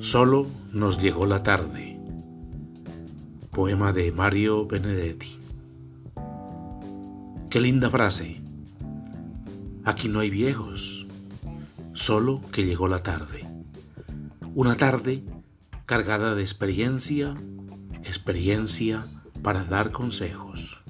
Solo nos llegó la tarde. Poema de Mario Benedetti. Qué linda frase. Aquí no hay viejos, solo que llegó la tarde. Una tarde cargada de experiencia, experiencia para dar consejos.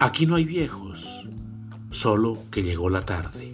Aquí no hay viejos, solo que llegó la tarde.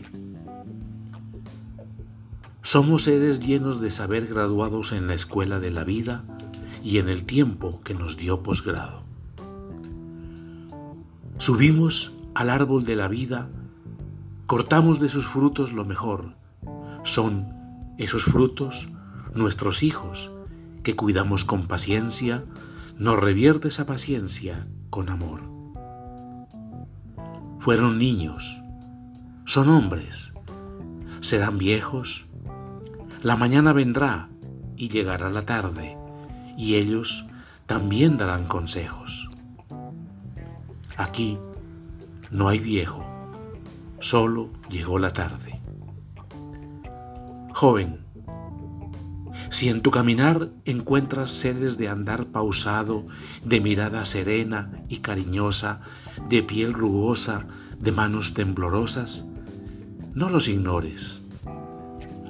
Somos seres llenos de saber graduados en la escuela de la vida y en el tiempo que nos dio posgrado. Subimos al árbol de la vida, cortamos de sus frutos lo mejor. Son esos frutos nuestros hijos que cuidamos con paciencia, nos revierte esa paciencia con amor. Fueron niños, son hombres, serán viejos, la mañana vendrá y llegará la tarde, y ellos también darán consejos. Aquí no hay viejo, solo llegó la tarde. Joven, si en tu caminar encuentras sedes de andar pausado, de mirada serena y cariñosa, de piel rugosa, de manos temblorosas, no los ignores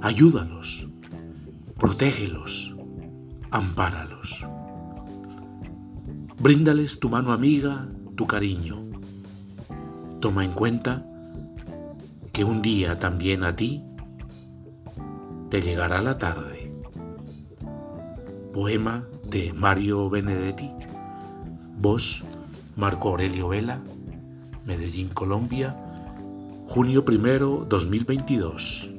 ayúdalos, protégelos, ampáralos. Bríndales tu mano amiga, tu cariño. Toma en cuenta que un día también a ti te llegará la tarde. Poema de Mario Benedetti. Voz Marco Aurelio Vela. Medellín, Colombia. Junio primero 2022.